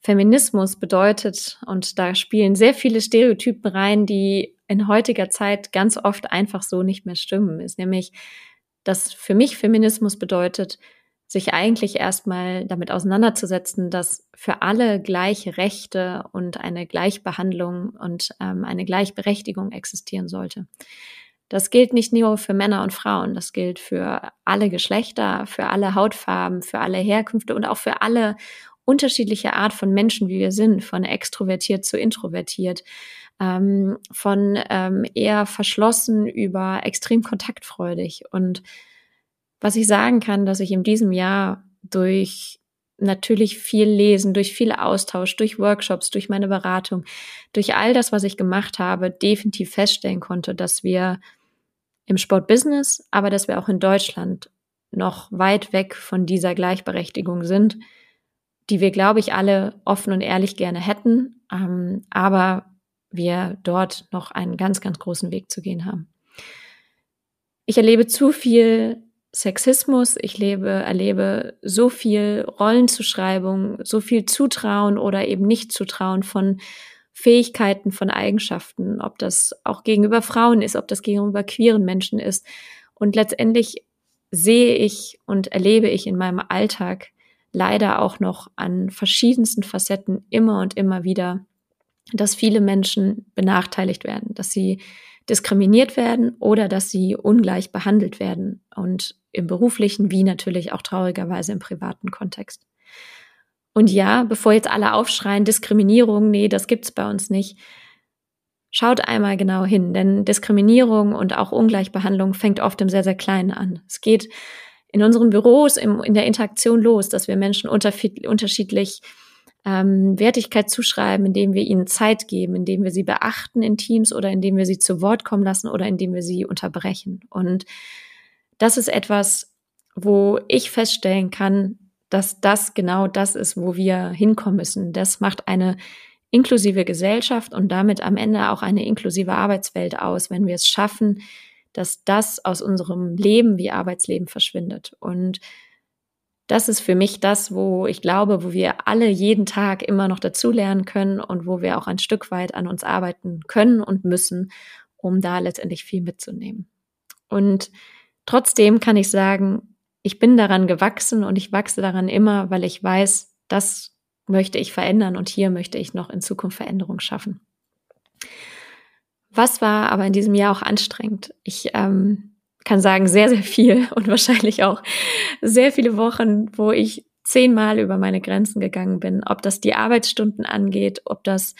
Feminismus bedeutet, und da spielen sehr viele Stereotypen rein, die in heutiger Zeit ganz oft einfach so nicht mehr stimmen, ist nämlich, dass für mich Feminismus bedeutet, sich eigentlich erstmal damit auseinanderzusetzen, dass für alle gleiche Rechte und eine Gleichbehandlung und ähm, eine Gleichberechtigung existieren sollte. Das gilt nicht nur für Männer und Frauen, das gilt für alle Geschlechter, für alle Hautfarben, für alle Herkünfte und auch für alle unterschiedliche Art von Menschen, wie wir sind, von extrovertiert zu introvertiert, ähm, von ähm, eher verschlossen über extrem kontaktfreudig. Und was ich sagen kann, dass ich in diesem Jahr durch natürlich viel Lesen, durch viel Austausch, durch Workshops, durch meine Beratung, durch all das, was ich gemacht habe, definitiv feststellen konnte, dass wir im Sportbusiness, aber dass wir auch in Deutschland noch weit weg von dieser Gleichberechtigung sind, die wir, glaube ich, alle offen und ehrlich gerne hätten, ähm, aber wir dort noch einen ganz, ganz großen Weg zu gehen haben. Ich erlebe zu viel Sexismus, ich lebe, erlebe so viel Rollenzuschreibung, so viel Zutrauen oder eben nicht Zutrauen von Fähigkeiten, von Eigenschaften, ob das auch gegenüber Frauen ist, ob das gegenüber queeren Menschen ist. Und letztendlich sehe ich und erlebe ich in meinem Alltag leider auch noch an verschiedensten Facetten immer und immer wieder, dass viele Menschen benachteiligt werden, dass sie diskriminiert werden oder dass sie ungleich behandelt werden und im beruflichen wie natürlich auch traurigerweise im privaten Kontext. Und ja, bevor jetzt alle aufschreien, Diskriminierung, nee, das gibt's bei uns nicht. Schaut einmal genau hin, denn Diskriminierung und auch Ungleichbehandlung fängt oft im sehr, sehr Kleinen an. Es geht in unseren Büros im, in der Interaktion los, dass wir Menschen unterschiedlich ähm, Wertigkeit zuschreiben, indem wir ihnen Zeit geben, indem wir sie beachten in Teams oder indem wir sie zu Wort kommen lassen oder indem wir sie unterbrechen. Und das ist etwas, wo ich feststellen kann, dass das genau das ist, wo wir hinkommen müssen. Das macht eine inklusive Gesellschaft und damit am Ende auch eine inklusive Arbeitswelt aus, wenn wir es schaffen, dass das aus unserem Leben wie Arbeitsleben verschwindet. Und das ist für mich das, wo ich glaube, wo wir alle jeden Tag immer noch dazulernen können und wo wir auch ein Stück weit an uns arbeiten können und müssen, um da letztendlich viel mitzunehmen. Und trotzdem kann ich sagen, ich bin daran gewachsen und ich wachse daran immer, weil ich weiß, das möchte ich verändern und hier möchte ich noch in Zukunft Veränderung schaffen. Was war aber in diesem Jahr auch anstrengend? Ich ähm, kann sagen, sehr, sehr viel und wahrscheinlich auch sehr viele Wochen, wo ich zehnmal über meine Grenzen gegangen bin, ob das die Arbeitsstunden angeht, ob das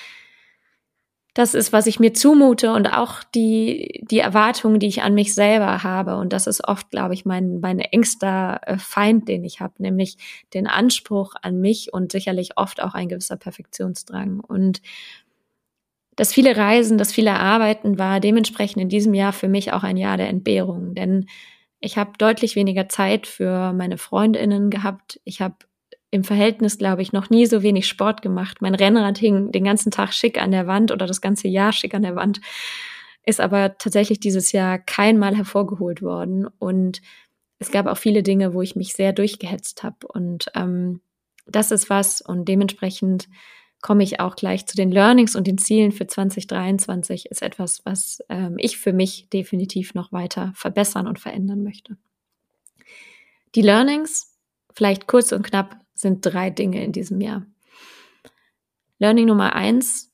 das ist, was ich mir zumute und auch die, die Erwartungen, die ich an mich selber habe. Und das ist oft, glaube ich, mein, mein engster äh, Feind, den ich habe, nämlich den Anspruch an mich und sicherlich oft auch ein gewisser Perfektionsdrang. Und das viele Reisen, das viele Arbeiten war dementsprechend in diesem Jahr für mich auch ein Jahr der Entbehrung, denn ich habe deutlich weniger Zeit für meine Freundinnen gehabt. Ich habe im Verhältnis, glaube ich, noch nie so wenig Sport gemacht. Mein Rennrad hing den ganzen Tag schick an der Wand oder das ganze Jahr schick an der Wand, ist aber tatsächlich dieses Jahr keinmal hervorgeholt worden. Und es gab auch viele Dinge, wo ich mich sehr durchgehetzt habe. Und ähm, das ist was und dementsprechend komme ich auch gleich zu den Learnings und den Zielen für 2023, ist etwas, was ähm, ich für mich definitiv noch weiter verbessern und verändern möchte. Die Learnings, vielleicht kurz und knapp, sind drei Dinge in diesem Jahr. Learning Nummer eins,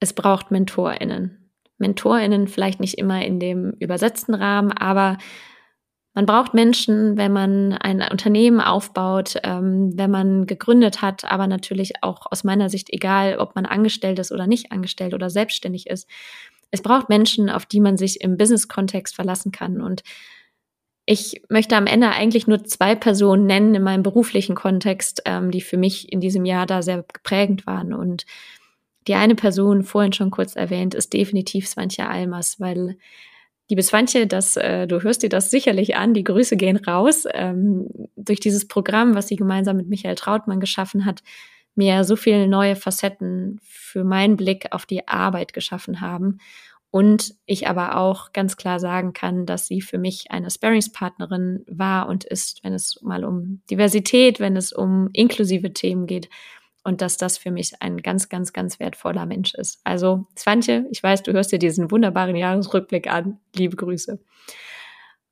es braucht MentorInnen. MentorInnen vielleicht nicht immer in dem übersetzten Rahmen, aber man braucht Menschen, wenn man ein Unternehmen aufbaut, ähm, wenn man gegründet hat, aber natürlich auch aus meiner Sicht egal, ob man angestellt ist oder nicht angestellt oder selbstständig ist. Es braucht Menschen, auf die man sich im Business-Kontext verlassen kann. Und ich möchte am Ende eigentlich nur zwei Personen nennen in meinem beruflichen Kontext, ähm, die für mich in diesem Jahr da sehr prägend waren. Und die eine Person, vorhin schon kurz erwähnt, ist definitiv Swantje Almers, weil Liebe Swantje, das, äh, du hörst dir das sicherlich an, die Grüße gehen raus. Ähm, durch dieses Programm, was sie gemeinsam mit Michael Trautmann geschaffen hat, mir so viele neue Facetten für meinen Blick auf die Arbeit geschaffen haben. Und ich aber auch ganz klar sagen kann, dass sie für mich eine Sparingspartnerin war und ist, wenn es mal um Diversität, wenn es um inklusive Themen geht und dass das für mich ein ganz, ganz, ganz wertvoller Mensch ist. Also, Svantje, ich weiß, du hörst dir diesen wunderbaren Jahresrückblick an. Liebe Grüße.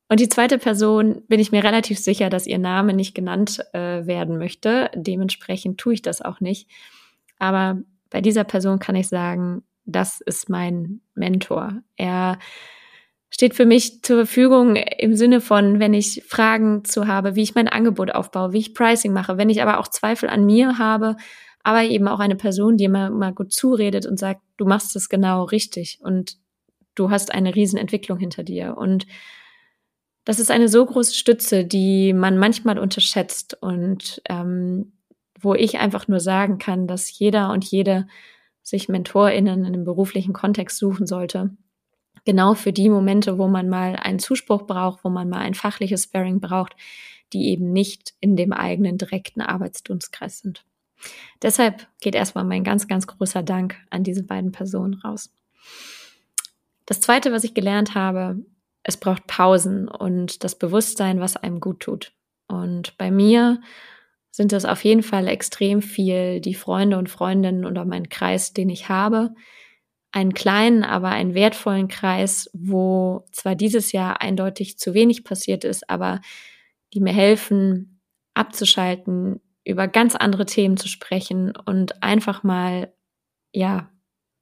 Und die zweite Person bin ich mir relativ sicher, dass ihr Name nicht genannt äh, werden möchte. Dementsprechend tue ich das auch nicht. Aber bei dieser Person kann ich sagen, das ist mein Mentor. Er steht für mich zur Verfügung im Sinne von, wenn ich Fragen zu habe, wie ich mein Angebot aufbaue, wie ich Pricing mache, wenn ich aber auch Zweifel an mir habe, aber eben auch eine Person, die mir mal gut zuredet und sagt, du machst es genau richtig und du hast eine Riesenentwicklung hinter dir. Und das ist eine so große Stütze, die man manchmal unterschätzt und ähm, wo ich einfach nur sagen kann, dass jeder und jede sich MentorInnen in einem beruflichen Kontext suchen sollte genau für die Momente, wo man mal einen Zuspruch braucht, wo man mal ein fachliches Sparing braucht, die eben nicht in dem eigenen direkten Arbeitsdunstkreis sind. Deshalb geht erstmal mein ganz, ganz großer Dank an diese beiden Personen raus. Das zweite, was ich gelernt habe, es braucht Pausen und das Bewusstsein, was einem gut tut. Und bei mir sind es auf jeden Fall extrem viel die Freunde und Freundinnen oder mein Kreis, den ich habe, einen kleinen, aber einen wertvollen Kreis, wo zwar dieses Jahr eindeutig zu wenig passiert ist, aber die mir helfen, abzuschalten, über ganz andere Themen zu sprechen und einfach mal, ja,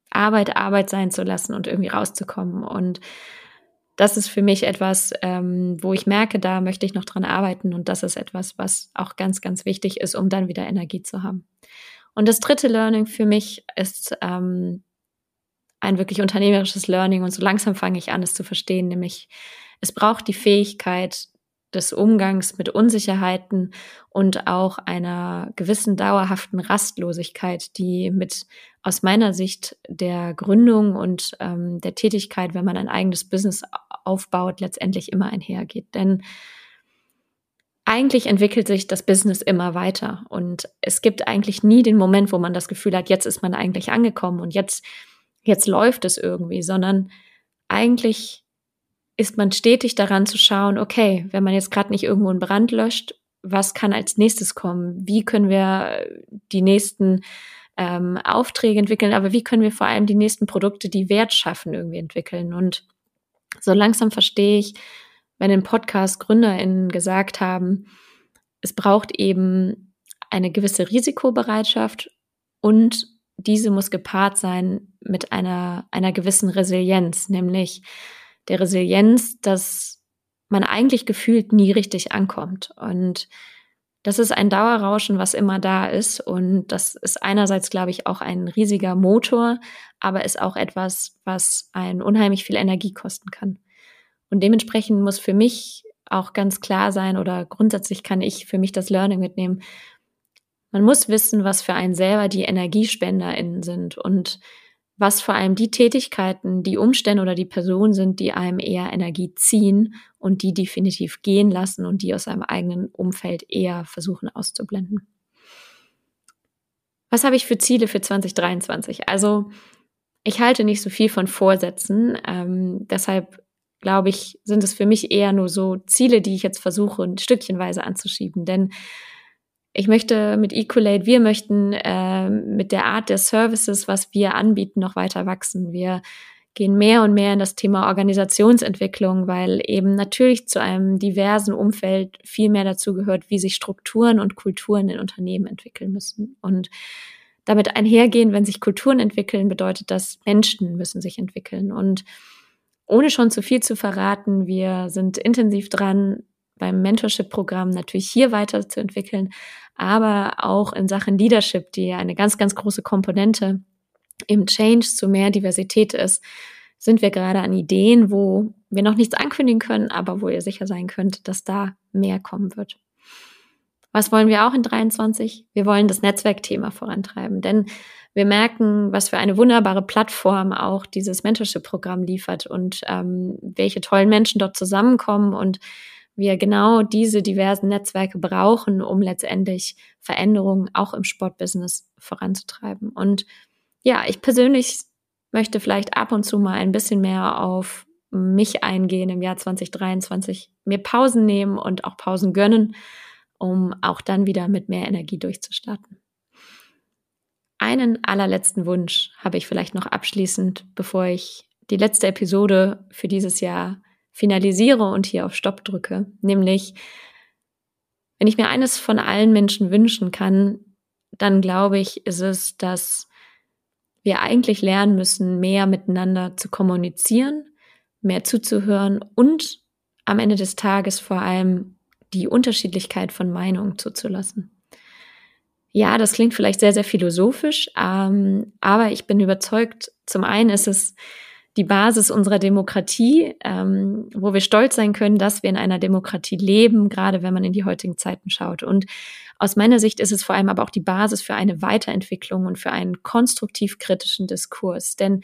Arbeit Arbeit sein zu lassen und irgendwie rauszukommen. Und das ist für mich etwas, ähm, wo ich merke, da möchte ich noch dran arbeiten. Und das ist etwas, was auch ganz, ganz wichtig ist, um dann wieder Energie zu haben. Und das dritte Learning für mich ist, ähm, ein wirklich unternehmerisches Learning und so langsam fange ich an, es zu verstehen, nämlich es braucht die Fähigkeit des Umgangs mit Unsicherheiten und auch einer gewissen dauerhaften Rastlosigkeit, die mit aus meiner Sicht der Gründung und ähm, der Tätigkeit, wenn man ein eigenes Business aufbaut, letztendlich immer einhergeht. Denn eigentlich entwickelt sich das Business immer weiter und es gibt eigentlich nie den Moment, wo man das Gefühl hat, jetzt ist man eigentlich angekommen und jetzt jetzt läuft es irgendwie, sondern eigentlich ist man stetig daran zu schauen, okay, wenn man jetzt gerade nicht irgendwo einen Brand löscht, was kann als nächstes kommen? Wie können wir die nächsten ähm, Aufträge entwickeln, aber wie können wir vor allem die nächsten Produkte, die Wert schaffen, irgendwie entwickeln? Und so langsam verstehe ich, wenn im Podcast GründerInnen gesagt haben, es braucht eben eine gewisse Risikobereitschaft und diese muss gepaart sein mit einer, einer gewissen Resilienz, nämlich der Resilienz, dass man eigentlich gefühlt nie richtig ankommt. Und das ist ein Dauerrauschen, was immer da ist. Und das ist einerseits, glaube ich, auch ein riesiger Motor, aber ist auch etwas, was einen unheimlich viel Energie kosten kann. Und dementsprechend muss für mich auch ganz klar sein oder grundsätzlich kann ich für mich das Learning mitnehmen, man muss wissen, was für einen selber die EnergiespenderInnen sind und was vor allem die Tätigkeiten, die Umstände oder die Personen sind, die einem eher Energie ziehen und die definitiv gehen lassen und die aus einem eigenen Umfeld eher versuchen auszublenden. Was habe ich für Ziele für 2023? Also ich halte nicht so viel von Vorsätzen, ähm, deshalb glaube ich, sind es für mich eher nur so Ziele, die ich jetzt versuche, ein Stückchenweise anzuschieben. Denn ich möchte mit Ecolate, wir möchten äh, mit der Art der Services, was wir anbieten, noch weiter wachsen. Wir gehen mehr und mehr in das Thema Organisationsentwicklung, weil eben natürlich zu einem diversen Umfeld viel mehr dazu gehört, wie sich Strukturen und Kulturen in Unternehmen entwickeln müssen. Und damit einhergehen, wenn sich Kulturen entwickeln, bedeutet das, Menschen müssen sich entwickeln. Und ohne schon zu viel zu verraten, wir sind intensiv dran, beim Mentorship-Programm natürlich hier weiterzuentwickeln, aber auch in Sachen Leadership, die ja eine ganz, ganz große Komponente im Change zu mehr Diversität ist, sind wir gerade an Ideen, wo wir noch nichts ankündigen können, aber wo ihr sicher sein könnt, dass da mehr kommen wird. Was wollen wir auch in 23? Wir wollen das Netzwerkthema vorantreiben, denn wir merken, was für eine wunderbare Plattform auch dieses Mentorship-Programm liefert und ähm, welche tollen Menschen dort zusammenkommen und wir genau diese diversen Netzwerke brauchen, um letztendlich Veränderungen auch im Sportbusiness voranzutreiben. Und ja, ich persönlich möchte vielleicht ab und zu mal ein bisschen mehr auf mich eingehen im Jahr 2023, mir Pausen nehmen und auch Pausen gönnen, um auch dann wieder mit mehr Energie durchzustarten. Einen allerletzten Wunsch habe ich vielleicht noch abschließend, bevor ich die letzte Episode für dieses Jahr finalisiere und hier auf Stopp drücke, nämlich wenn ich mir eines von allen Menschen wünschen kann, dann glaube ich, ist es, dass wir eigentlich lernen müssen, mehr miteinander zu kommunizieren, mehr zuzuhören und am Ende des Tages vor allem die Unterschiedlichkeit von Meinungen zuzulassen. Ja, das klingt vielleicht sehr, sehr philosophisch, ähm, aber ich bin überzeugt, zum einen ist es die Basis unserer Demokratie, ähm, wo wir stolz sein können, dass wir in einer Demokratie leben, gerade wenn man in die heutigen Zeiten schaut. Und aus meiner Sicht ist es vor allem aber auch die Basis für eine Weiterentwicklung und für einen konstruktiv kritischen Diskurs. Denn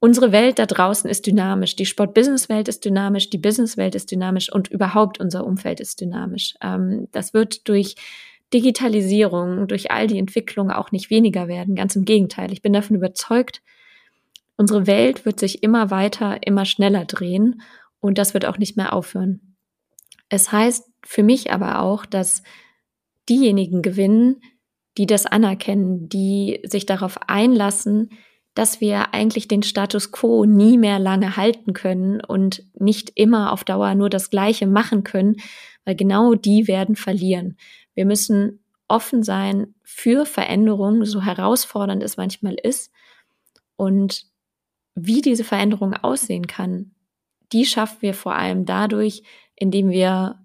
unsere Welt da draußen ist dynamisch. Die Sport-Business-Welt ist dynamisch, die Business-Welt ist dynamisch und überhaupt unser Umfeld ist dynamisch. Ähm, das wird durch Digitalisierung, durch all die Entwicklungen auch nicht weniger werden. Ganz im Gegenteil. Ich bin davon überzeugt, Unsere Welt wird sich immer weiter, immer schneller drehen und das wird auch nicht mehr aufhören. Es heißt für mich aber auch, dass diejenigen gewinnen, die das anerkennen, die sich darauf einlassen, dass wir eigentlich den Status quo nie mehr lange halten können und nicht immer auf Dauer nur das Gleiche machen können, weil genau die werden verlieren. Wir müssen offen sein für Veränderungen, so herausfordernd es manchmal ist. Und wie diese Veränderung aussehen kann, die schaffen wir vor allem dadurch, indem wir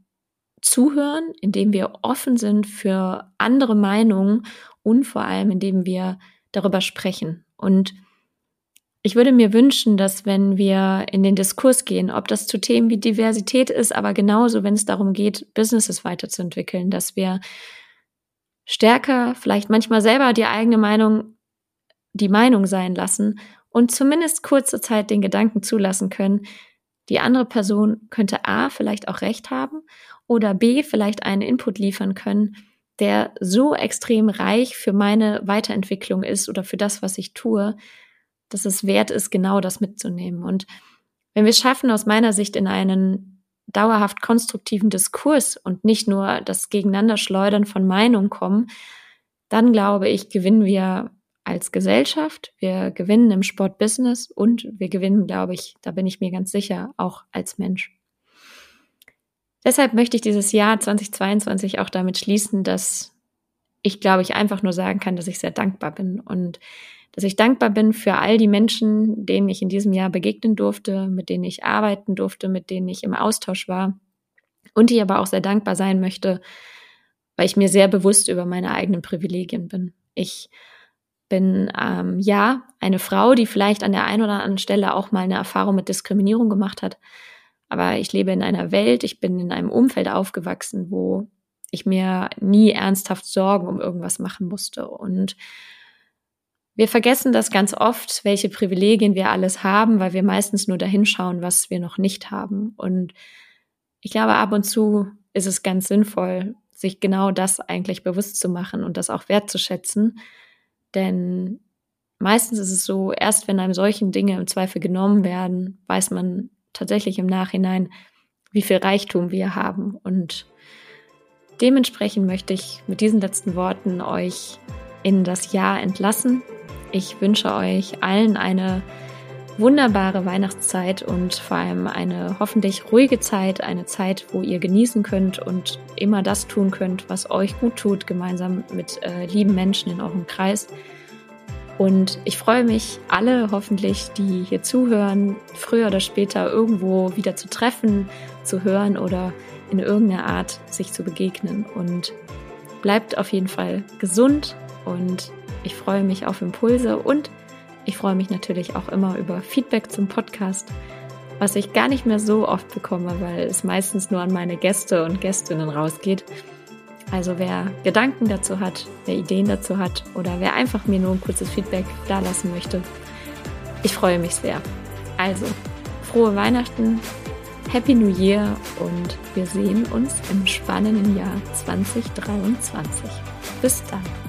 zuhören, indem wir offen sind für andere Meinungen und vor allem, indem wir darüber sprechen. Und ich würde mir wünschen, dass wenn wir in den Diskurs gehen, ob das zu Themen wie Diversität ist, aber genauso, wenn es darum geht, Businesses weiterzuentwickeln, dass wir stärker vielleicht manchmal selber die eigene Meinung die Meinung sein lassen und zumindest kurze Zeit den Gedanken zulassen können, die andere Person könnte A vielleicht auch recht haben oder B vielleicht einen Input liefern können, der so extrem reich für meine Weiterentwicklung ist oder für das, was ich tue, dass es wert ist, genau das mitzunehmen. Und wenn wir es schaffen, aus meiner Sicht in einen dauerhaft konstruktiven Diskurs und nicht nur das Gegeneinanderschleudern von Meinungen kommen, dann glaube ich, gewinnen wir als Gesellschaft, wir gewinnen im Sportbusiness und wir gewinnen, glaube ich, da bin ich mir ganz sicher, auch als Mensch. Deshalb möchte ich dieses Jahr 2022 auch damit schließen, dass ich, glaube ich, einfach nur sagen kann, dass ich sehr dankbar bin und dass ich dankbar bin für all die Menschen, denen ich in diesem Jahr begegnen durfte, mit denen ich arbeiten durfte, mit denen ich im Austausch war und ich aber auch sehr dankbar sein möchte, weil ich mir sehr bewusst über meine eigenen Privilegien bin. Ich bin ähm, ja eine Frau, die vielleicht an der einen oder anderen Stelle auch mal eine Erfahrung mit Diskriminierung gemacht hat. Aber ich lebe in einer Welt, ich bin in einem Umfeld aufgewachsen, wo ich mir nie ernsthaft Sorgen um irgendwas machen musste. Und wir vergessen das ganz oft, welche Privilegien wir alles haben, weil wir meistens nur dahin schauen, was wir noch nicht haben. Und ich glaube, ab und zu ist es ganz sinnvoll, sich genau das eigentlich bewusst zu machen und das auch wertzuschätzen denn meistens ist es so, erst wenn einem solchen Dinge im Zweifel genommen werden, weiß man tatsächlich im Nachhinein, wie viel Reichtum wir haben. Und dementsprechend möchte ich mit diesen letzten Worten euch in das Jahr entlassen. Ich wünsche euch allen eine wunderbare Weihnachtszeit und vor allem eine hoffentlich ruhige Zeit, eine Zeit, wo ihr genießen könnt und immer das tun könnt, was euch gut tut, gemeinsam mit äh, lieben Menschen in eurem Kreis. Und ich freue mich, alle hoffentlich, die hier zuhören, früher oder später irgendwo wieder zu treffen, zu hören oder in irgendeiner Art sich zu begegnen. Und bleibt auf jeden Fall gesund und ich freue mich auf Impulse und ich freue mich natürlich auch immer über Feedback zum Podcast, was ich gar nicht mehr so oft bekomme, weil es meistens nur an meine Gäste und Gästinnen rausgeht. Also wer Gedanken dazu hat, wer Ideen dazu hat oder wer einfach mir nur ein kurzes Feedback dalassen möchte, ich freue mich sehr. Also, frohe Weihnachten, Happy New Year und wir sehen uns im spannenden Jahr 2023. Bis dann.